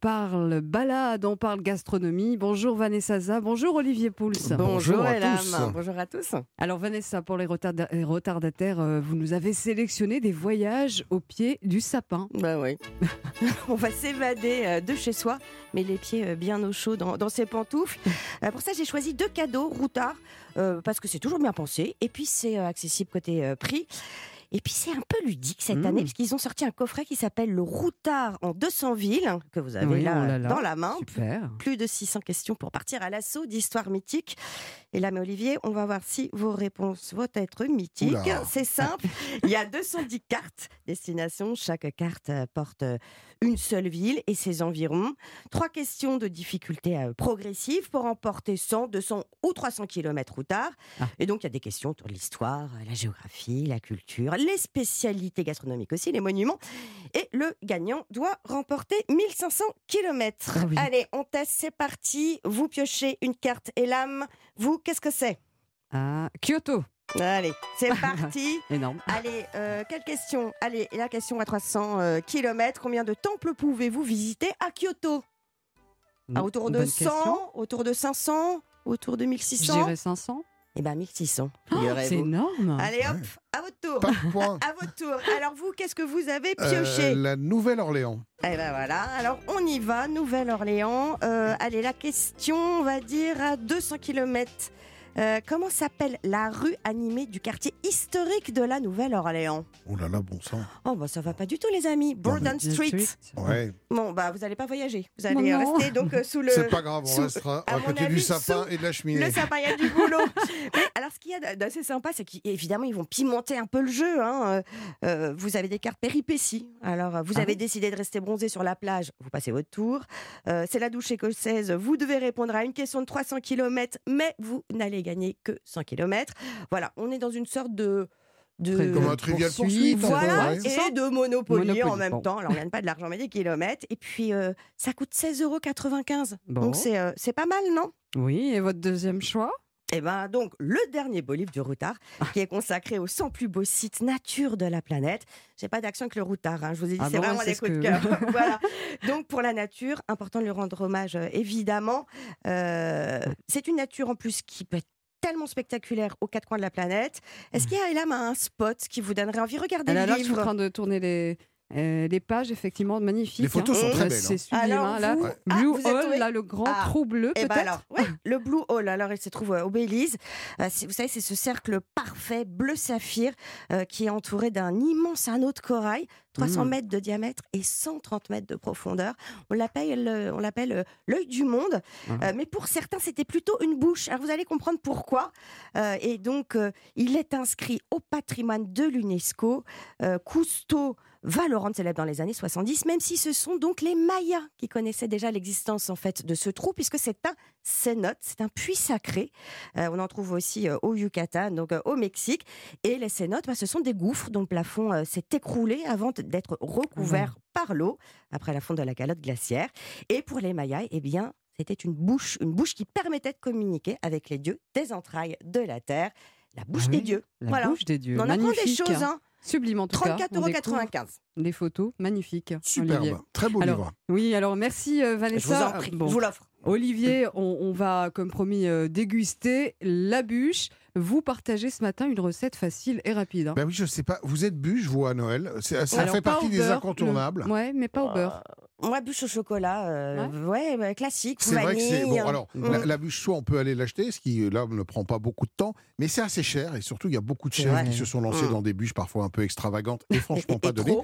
parle balade, on parle gastronomie. Bonjour Vanessa Za, bonjour Olivier Pouls. Bonjour, à tous. Bonjour à tous. Alors Vanessa, pour les les retardataires, euh, vous nous avez sélectionné des voyages au pied du sapin. Bah oui. On va s'évader euh, de chez soi, mais les pieds euh, bien au chaud dans, dans ses pantoufles. Euh, Pour ça, j'ai choisi deux cadeaux Routard, euh, parce que c'est toujours bien pensé, et puis c'est euh, accessible côté euh, prix. Et puis c'est un peu ludique cette Mmh. année, parce qu'ils ont sorti un coffret qui s'appelle le Routard en 200 villes, que vous avez Oui, là, oh là là. dans la main. Super. Plus de 600 questions pour partir à l'assaut d'histoires mythiques. Et là, mais Olivier, on va voir si vos réponses vont être mythiques. C'est simple. Il y a 210 cartes destination. Chaque carte euh, porte euh, une seule ville et ses environs. Trois questions de difficulté euh, progressive pour emporter 100, 200 ou 300 km routard. Ah. Et donc, il y a des questions sur l'histoire, la géographie, la culture, les spécialités gastronomiques aussi, les monuments. Et le gagnant doit remporter 1500 km. Ah oui. Allez, on teste, c'est parti. Vous piochez une carte et l'âme. Vous, qu'est-ce que c'est? Ah, Kyoto, Allez, c'est parti. énorme. Allez, euh, quelle question? Allez, la question à 300 km. Combien de temples pouvez-vous visiter à Kyoto? Ah, Autour de Bonne 100, question. autour de 500, autour de Je 1600 dirais 500. Eh bien, 1600. Oh, figurez-vous. c'est énorme. Allez hop, à votre tour. Pas de point. À votre tour. Alors vous, qu'est-ce que vous avez Euh, pioché la Nouvelle-Orléans. Eh ben voilà. Alors on y va, Nouvelle-Orléans. Euh, allez, la question, on va dire à 200 km. Comment s'appelle la rue animée du quartier historique de la Nouvelle-Orléans Oh là là, bon sang. Oh bah ça va pas du tout les amis. Borden Street. Ouais. Bon bah vous allez pas voyager. Vous allez euh, non. rester donc euh, sous le C'est pas grave, on sous- restera à à mon côté du sapin sous et de la cheminée. le sapin, il y a du boulot. Mais alors, ce qu'il y a d'assez sympa, c'est qu'évidemment, ils vont pimenter un peu le jeu. hein. Euh, euh, vous avez des cartes péripéties. Alors, euh, vous Ah avez oui décidé de rester bronzé sur la plage, vous passez votre tour. Euh, c'est la douche écossaise. Vous devez répondre à une question de 300 km, mais vous n'allez gagner que 100 km. Voilà, on est dans une sorte de. de Comme un trivial Poursuite, peu, voilà, ouais. et de Monopoly, Monopoly, en même bon. temps. Alors, on gagne pas de l'argent, mais des kilomètres. Et puis, euh, ça coûte 16,95 euros. Bon. Donc, c'est euh, c'est pas mal, non? Oui, et votre deuxième choix? Et ben donc le dernier beau livre du Routard, qui est consacré aux 100 plus beaux sites nature de la planète. J'ai pas d'action avec le Routard, hein, je vous ai dit, Ah c'est bon, vraiment des coups de cœur. voilà. Donc pour la nature, important de lui rendre hommage euh, évidemment. Euh, c'est une nature en plus qui peut être tellement spectaculaire aux quatre coins de la planète. Est-ce qu'il y a là un spot qui vous donnerait envie Regardez Alors le là, je suis en livre. train de tourner les, euh, les pages, effectivement, magnifiques. Les photos hein. sont très Euh, belles, C'est hein. sublime. Alors, hein, là. vous- Ah, Blue vous êtes Hall, tombé- là, le grand Ah. trou bleu, Eh ben peut-être alors, ouais, le Blue Hole, alors il se trouve euh, au Belize. Euh, c'est- vous savez, c'est ce cercle parfait bleu saphir euh, qui est entouré d'un immense anneau de corail, 300 Mm. mètres de diamètre et 130 mètres de profondeur. On l'appelle, euh, on l'appelle euh, l'œil du monde. Mhm. Euh, mais pour certains, c'était plutôt une bouche. Alors vous allez comprendre pourquoi. Euh, et donc, euh, il est inscrit au patrimoine de l'UNESCO. Cousteau va le rendre célèbre dans les années 70, même si ce sont donc les Mayas qui connaissaient déjà l'existence en fait de ce trou, puisque c'est un cénote, c'est un puits sacré. Euh, on en trouve aussi euh, au Yucatan, donc euh, au Mexique. Et les cénotes, bah, ce sont des gouffres dont le plafond s'est écroulé avant d'être recouvert par l'eau après la fonte de la calotte glaciaire. Et pour les Mayas, eh bien, c'était une bouche, une bouche qui permettait de communiquer avec les dieux des entrailles de la terre, la bouche Ah des dieux. La voilà. bouche des dieux. On en apprend des choses, hein. Sublime en tout cas. 34,95 On euros. Les photos, magnifiques. Superbe. Olivier. Très beau Alors, livre. Oui, alors merci euh, Je vous Vanessa. en prie, Bon, je vous l'offre. Olivier, on, on va, comme promis, euh, déguster la bûche. Vous partagez ce matin une recette facile et rapide. hein. Ben oui, je sais pas. Vous êtes bûche, vous, à Noël. Ça Alors, fait partie des beurre, incontournables. le- Ouais, mais pas au beurre. Moi, bûche au chocolat, euh, ouais, classique, C'est vrai que c'est. Bon, alors, Mm. la, la bûche, soit on peut aller l'acheter, ce qui, là, ne prend pas beaucoup de temps, mais c'est assez cher. Et surtout, il y a beaucoup de chefs qui se sont lancés Mm. dans des bûches parfois un peu extravagantes et franchement Et- pas données.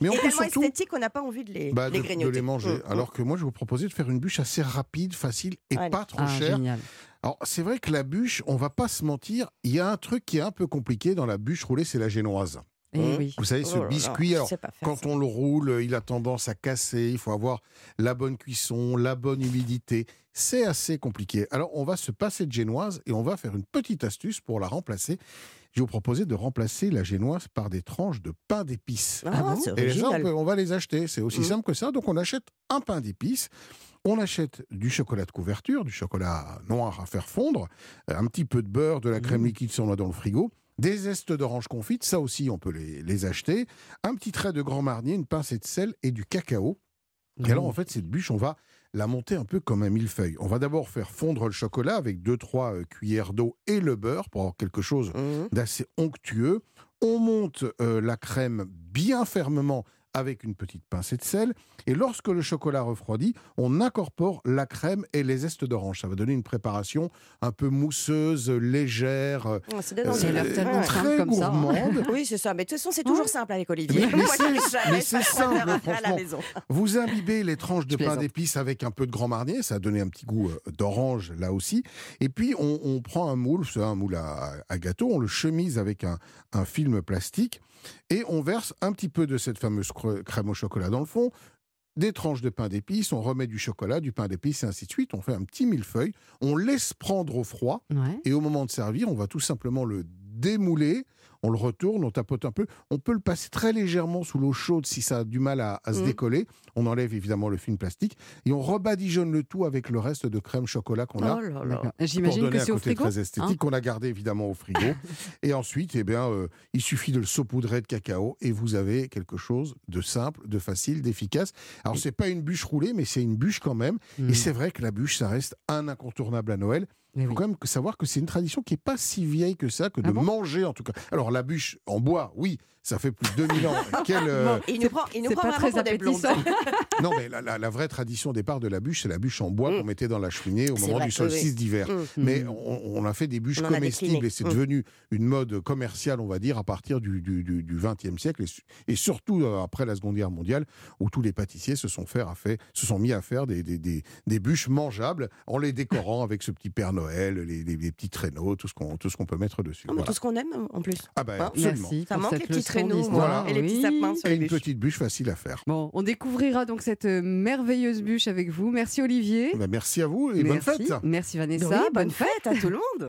Mais on Et peut surtout. esthétique qu'on n'a pas envie de les, bah, les de, les manger. Mm. Alors que moi, je vous proposais de faire une bûche assez rapide, facile et Allez. pas trop Ah, chère. génial. Alors, c'est vrai que la bûche, on va pas se mentir, il y a un truc qui est un peu compliqué dans la bûche roulée, c'est la génoise. Eh oui. Vous savez, ce Oh là biscuit, alors, quand ça. on le roule, il a tendance à casser, il faut avoir la bonne cuisson, la bonne humidité. C'est assez compliqué. Alors, on va se passer de génoise et on va faire une petite astuce pour la remplacer. Je vous proposer de remplacer la génoise par des tranches de pain d'épices. Ah, Ah bon c'est Et ça, on, original. peut- on va les acheter. C'est aussi Mhm. simple que ça. Donc, on achète un pain d'épices. On achète du chocolat de couverture, du chocolat noir à faire fondre, un petit peu de beurre, de la crème Mhm. liquide si on a dans le frigo, des zestes d'orange confite, ça aussi on peut les, les acheter, un petit trait de grand marnier, une pincée de sel et du cacao. Et alors, en fait, cette bûche, on va la monter un peu comme un millefeuille. On va d'abord faire fondre le chocolat avec 2-3 cuillères d'eau et le beurre pour avoir quelque chose Mhm. d'assez onctueux. On monte euh, la crème bien fermement avec une petite pincée de sel. Et lorsque le chocolat refroidit, on incorpore la crème et les zestes d'orange. Ça va donner une préparation un peu mousseuse, légère, euh, simple très comme ça. gourmande. Oui, c'est ça. Mais de toute façon, c'est toujours simple avec Olivier. Mais- c'est- simple, à la franchement. maison. Vous imbibez les tranches de Je pain d'épices avec un peu de grand marnier, ça a donné un petit goût euh, d'orange là aussi. Et puis on, on prend un moule, c'est un moule à, à gâteau, on le chemise avec un, un film plastique et on verse un petit peu de cette fameuse crème au chocolat dans le fond. Des tranches de pain d'épices, on remet du chocolat, du pain d'épices et ainsi de suite. On fait un petit millefeuille, on laisse prendre au froid Ouais. et au moment de servir, on va tout simplement le démouler, on le retourne, on tapote un peu. On peut le passer très légèrement sous l'eau chaude si ça a du mal à, à se Mm. décoller. On enlève évidemment le film plastique et on rebadigeonne le tout avec le reste de crème chocolat qu'on a. Oh là là. J'imagine que c'est au côté frigo. très esthétique, hein qu'on a gardé évidemment au frigo. et ensuite, eh bien, euh, il suffit de le saupoudrer de cacao et vous avez quelque chose de simple, de facile, d'efficace. Alors, c'est pas une bûche roulée, mais c'est une bûche quand même. Mm. Et c'est vrai que la bûche, ça reste un incontournable à Noël. Il faut oui. quand même savoir que c'est une tradition qui n'est pas si vieille que ça, que de Ah bon? manger en tout cas. Alors la bûche en bois, oui, ça fait plus de 2000 ans. Quelle, euh, Il nous prend, il nous C'est prend pas très pour des blondes. Non, mais la, la- la vraie tradition au départ de la bûche, c'est la bûche en bois Mm. qu'on mettait dans la cheminée au moment vrai, du oui. solstice d'hiver. Mm. Mais Mm. on, on a fait des bûches On comestibles et c'est devenu une mode commerciale, on va dire, à partir du, du, du, du 20e siècle et, su- et surtout euh, après la Seconde Guerre mondiale, où tous les pâtissiers se sont, fait, à fait, se sont mis à faire des, des, des, des bûches mangeables en les décorant avec ce petit Père Noël, les, les- les petits traîneaux, tout ce qu'on peut mettre dessus. Mais Voilà. tout ce qu'on aime en plus. Ah ben Hein absolument. Merci. Ça manque les petits traîneaux, d'histoire. moi, et les petits sapins sur Et les une bûches. petite bûche facile à faire. Bon, on découvrira donc cette euh, merveilleuse bûche avec vous. Merci Olivier. Ben, merci à vous et bonne Merci. fête. Merci Vanessa. Oui, bonne fête à tout le monde.